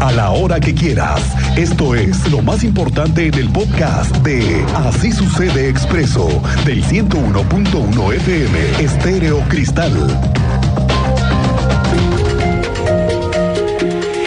a la hora que quieras. Esto es lo más importante en el podcast de Así sucede expreso del 101.1 FM Estéreo Cristal.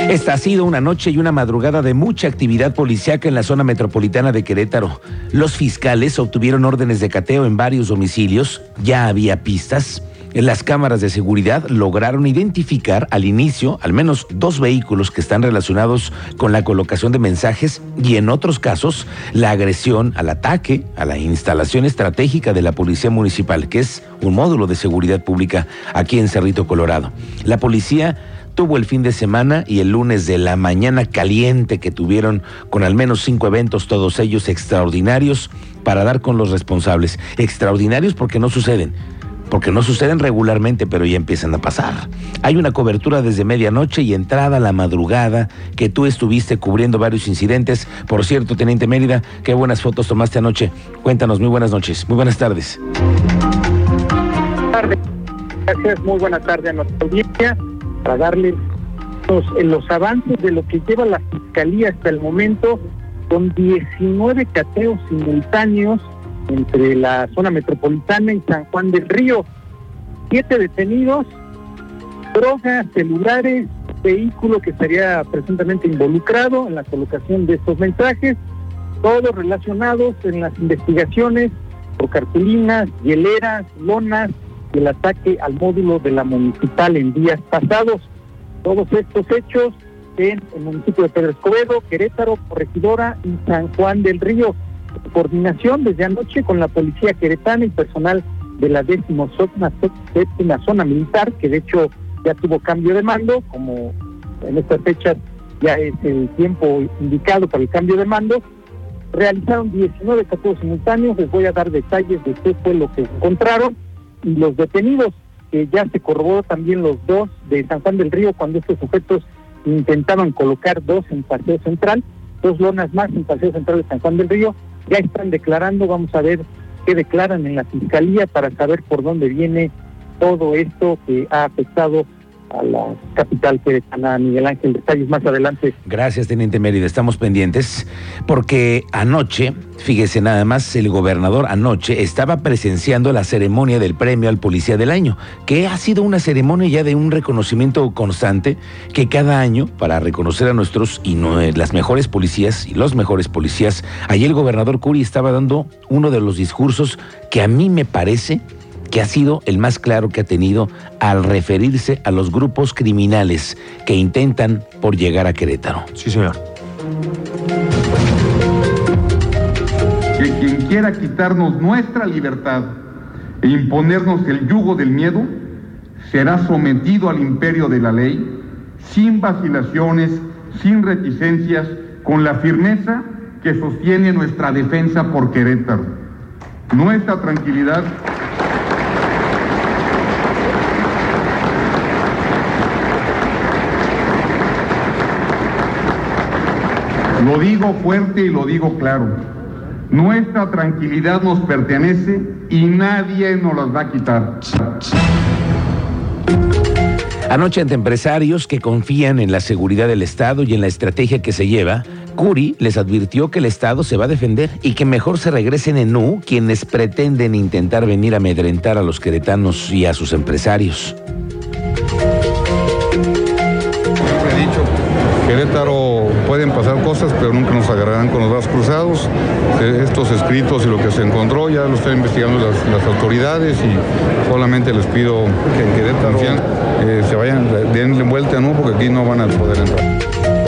Esta ha sido una noche y una madrugada de mucha actividad policiaca en la zona metropolitana de Querétaro. Los fiscales obtuvieron órdenes de cateo en varios domicilios, ya había pistas. Las cámaras de seguridad lograron identificar al inicio al menos dos vehículos que están relacionados con la colocación de mensajes y en otros casos la agresión al ataque a la instalación estratégica de la Policía Municipal, que es un módulo de seguridad pública aquí en Cerrito, Colorado. La policía tuvo el fin de semana y el lunes de la mañana caliente que tuvieron con al menos cinco eventos, todos ellos extraordinarios, para dar con los responsables. Extraordinarios porque no suceden porque no suceden regularmente, pero ya empiezan a pasar. Hay una cobertura desde medianoche y entrada a la madrugada que tú estuviste cubriendo varios incidentes. Por cierto, Teniente Mérida, qué buenas fotos tomaste anoche. Cuéntanos, muy buenas noches, muy buenas tardes. Gracias, muy buenas tardes a nuestra audiencia para darles los, los avances de lo que lleva la Fiscalía hasta el momento con 19 cateos simultáneos entre la zona metropolitana y San Juan del Río. Siete detenidos, drogas, celulares, vehículo que estaría presuntamente involucrado en la colocación de estos mensajes, todos relacionados en las investigaciones por cartulinas, hieleras, lonas y el ataque al módulo de la municipal en días pasados. Todos estos hechos en el municipio de Pedro Escobedo, Querétaro, Corregidora y San Juan del Río coordinación desde anoche con la policía queretana y personal de la décimo séptima zona militar, que de hecho ya tuvo cambio de mando, como en estas fechas ya es el tiempo indicado para el cambio de mando. Realizaron 19 capturas simultáneos, les voy a dar detalles de qué fue lo que encontraron y los detenidos, que ya se corroboró también los dos de San Juan del Río cuando estos sujetos intentaban colocar dos en Paseo Central, dos lonas más en Paseo Central de San Juan del Río ya están declarando, vamos a ver qué declaran en la fiscalía para saber por dónde viene todo esto que ha afectado a la capital queretana, Miguel Ángel. Detalles más adelante. Gracias, Teniente Mérida. Estamos pendientes porque anoche, fíjese nada más, el gobernador anoche estaba presenciando la ceremonia del premio al Policía del Año, que ha sido una ceremonia ya de un reconocimiento constante que cada año, para reconocer a nuestros y no, eh, las mejores policías y los mejores policías, allí el gobernador Curi estaba dando uno de los discursos que a mí me parece que ha sido el más claro que ha tenido al referirse a los grupos criminales que intentan por llegar a Querétaro. Sí, señor. Que quien quiera quitarnos nuestra libertad e imponernos el yugo del miedo, será sometido al imperio de la ley, sin vacilaciones, sin reticencias, con la firmeza que sostiene nuestra defensa por Querétaro. Nuestra tranquilidad Lo digo fuerte y lo digo claro. Nuestra tranquilidad nos pertenece y nadie nos las va a quitar. Anoche ante empresarios que confían en la seguridad del Estado y en la estrategia que se lleva, Curi les advirtió que el Estado se va a defender y que mejor se regresen en U quienes pretenden intentar venir a amedrentar a los queretanos y a sus empresarios. Pueden pasar cosas, pero nunca nos agarrarán con los brazos cruzados. Eh, Estos escritos y lo que se encontró ya lo están investigando las, las autoridades y solamente les pido que en Querétaro eh, se vayan, denle vuelta, ¿no? Porque aquí no van a poder entrar.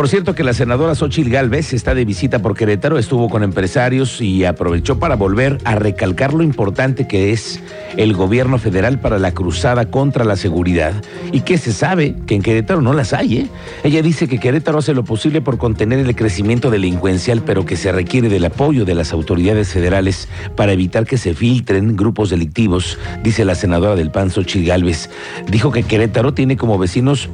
Por cierto que la senadora Xochil Gálvez está de visita por Querétaro, estuvo con empresarios y aprovechó para volver a recalcar lo importante que es el gobierno federal para la cruzada contra la seguridad y que se sabe que en Querétaro no las hay. ¿eh? Ella dice que Querétaro hace lo posible por contener el crecimiento delincuencial, pero que se requiere del apoyo de las autoridades federales para evitar que se filtren grupos delictivos, dice la senadora del PAN Xochil Gálvez. Dijo que Querétaro tiene como vecinos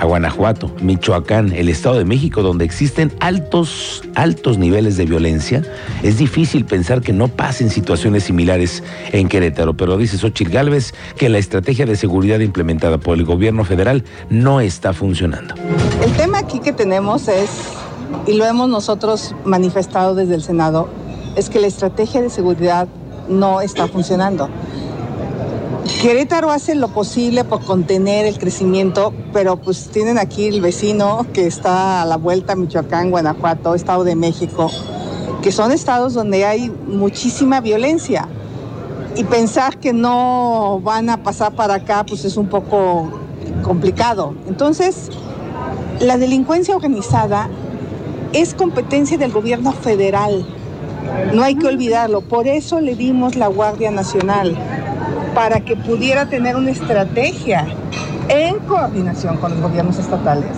a Guanajuato, Michoacán, el Estado de México, donde existen altos, altos niveles de violencia, es difícil pensar que no pasen situaciones similares en Querétaro. Pero dice Xochitl Gálvez que la estrategia de seguridad implementada por el gobierno federal no está funcionando. El tema aquí que tenemos es, y lo hemos nosotros manifestado desde el Senado, es que la estrategia de seguridad no está funcionando. Querétaro hace lo posible por contener el crecimiento, pero pues tienen aquí el vecino que está a la vuelta, Michoacán, Guanajuato, Estado de México, que son estados donde hay muchísima violencia. Y pensar que no van a pasar para acá, pues es un poco complicado. Entonces, la delincuencia organizada es competencia del gobierno federal. No hay que olvidarlo. Por eso le dimos la Guardia Nacional para que pudiera tener una estrategia en coordinación con los gobiernos estatales,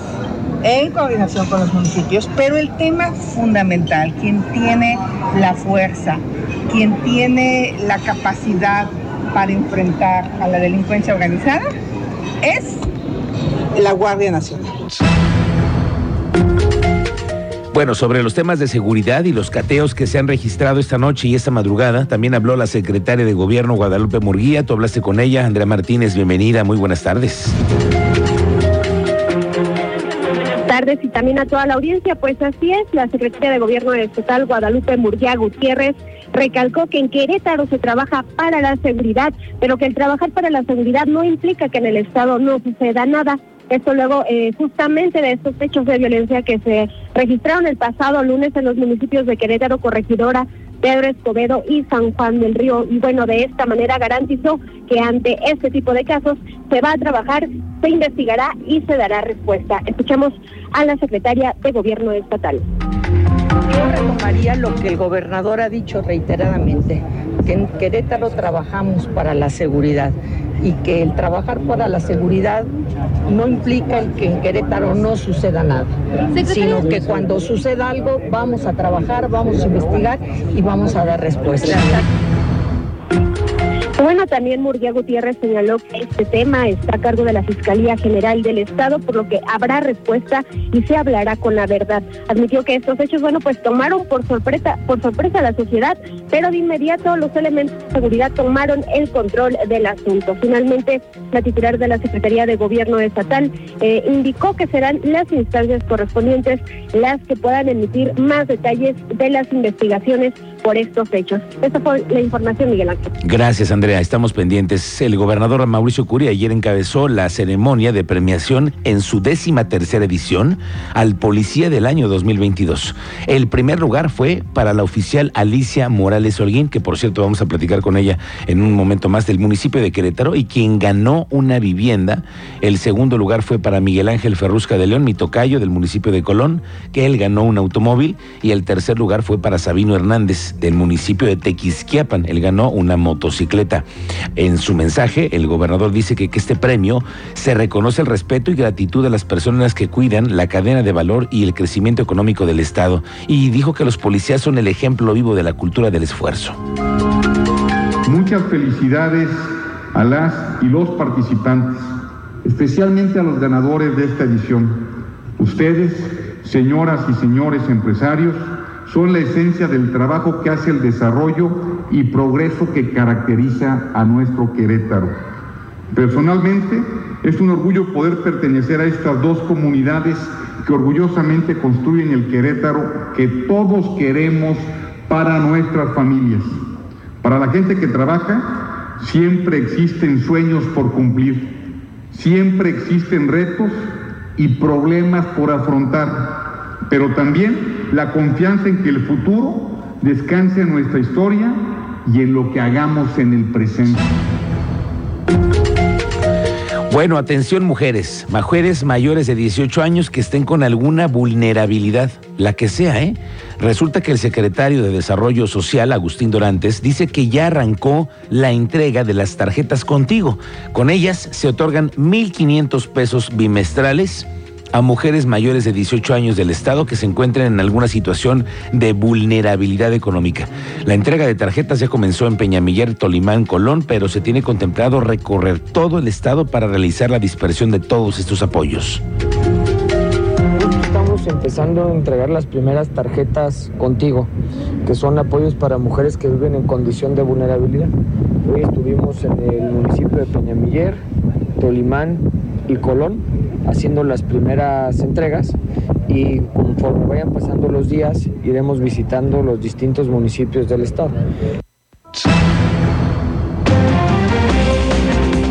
en coordinación con los municipios, pero el tema fundamental, quien tiene la fuerza, quien tiene la capacidad para enfrentar a la delincuencia organizada, es la Guardia Nacional. Bueno, sobre los temas de seguridad y los cateos que se han registrado esta noche y esta madrugada, también habló la secretaria de Gobierno Guadalupe Murguía. Tú hablaste con ella, Andrea Martínez, bienvenida, muy buenas tardes. tardes y también a toda la audiencia. Pues así es, la secretaria de Gobierno Estatal Guadalupe Murguía Gutiérrez recalcó que en Querétaro se trabaja para la seguridad, pero que el trabajar para la seguridad no implica que en el Estado no suceda nada. Esto luego eh, justamente de estos hechos de violencia que se registraron el pasado lunes en los municipios de Querétaro, Corregidora, Pedro Escobedo y San Juan del Río. Y bueno, de esta manera garantizó que ante este tipo de casos se va a trabajar, se investigará y se dará respuesta. Escuchamos a la secretaria de Gobierno Estatal. Yo retomaría lo que el gobernador ha dicho reiteradamente, que en Querétaro trabajamos para la seguridad y que el trabajar para la seguridad no implica el que en Querétaro no suceda nada, sino que cuando suceda algo vamos a trabajar, vamos a investigar y vamos a dar respuesta. Bueno, también Murguía Gutiérrez señaló que este tema está a cargo de la Fiscalía General del Estado, por lo que habrá respuesta y se hablará con la verdad. Admitió que estos hechos, bueno, pues tomaron por sorpresa, por sorpresa a la sociedad, pero de inmediato los elementos de seguridad tomaron el control del asunto. Finalmente, la titular de la Secretaría de Gobierno Estatal eh, indicó que serán las instancias correspondientes las que puedan emitir más detalles de las investigaciones por estos hechos. Esta fue la información, Miguel Ángel. Gracias, Andrea. Estamos pendientes. El gobernador Mauricio Curia ayer encabezó la ceremonia de premiación en su décima tercera edición al Policía del año 2022. El primer lugar fue para la oficial Alicia Morales Holguín, que por cierto vamos a platicar con ella en un momento más del municipio de Querétaro, y quien ganó una vivienda. El segundo lugar fue para Miguel Ángel Ferrusca de León, mi tocayo del municipio de Colón, que él ganó un automóvil. Y el tercer lugar fue para Sabino Hernández del municipio de Tequisquiapan. Él ganó una motocicleta. En su mensaje, el gobernador dice que, que este premio se reconoce el respeto y gratitud a las personas que cuidan la cadena de valor y el crecimiento económico del Estado. Y dijo que los policías son el ejemplo vivo de la cultura del esfuerzo. Muchas felicidades a las y los participantes, especialmente a los ganadores de esta edición. Ustedes, señoras y señores empresarios, son la esencia del trabajo que hace el desarrollo y progreso que caracteriza a nuestro Querétaro. Personalmente, es un orgullo poder pertenecer a estas dos comunidades que orgullosamente construyen el Querétaro que todos queremos para nuestras familias. Para la gente que trabaja, siempre existen sueños por cumplir, siempre existen retos y problemas por afrontar, pero también la confianza en que el futuro descanse en nuestra historia y en lo que hagamos en el presente. Bueno, atención mujeres, mujeres mayores de 18 años que estén con alguna vulnerabilidad, la que sea, ¿eh? Resulta que el secretario de Desarrollo Social, Agustín Dorantes, dice que ya arrancó la entrega de las tarjetas contigo. Con ellas se otorgan 1.500 pesos bimestrales a mujeres mayores de 18 años del Estado que se encuentren en alguna situación de vulnerabilidad económica. La entrega de tarjetas ya comenzó en Peñamiller, Tolimán, Colón, pero se tiene contemplado recorrer todo el Estado para realizar la dispersión de todos estos apoyos. Estamos empezando a entregar las primeras tarjetas contigo, que son apoyos para mujeres que viven en condición de vulnerabilidad. Hoy estuvimos en el municipio de Peñamiller, Tolimán y Colón haciendo las primeras entregas y conforme vayan pasando los días iremos visitando los distintos municipios del estado.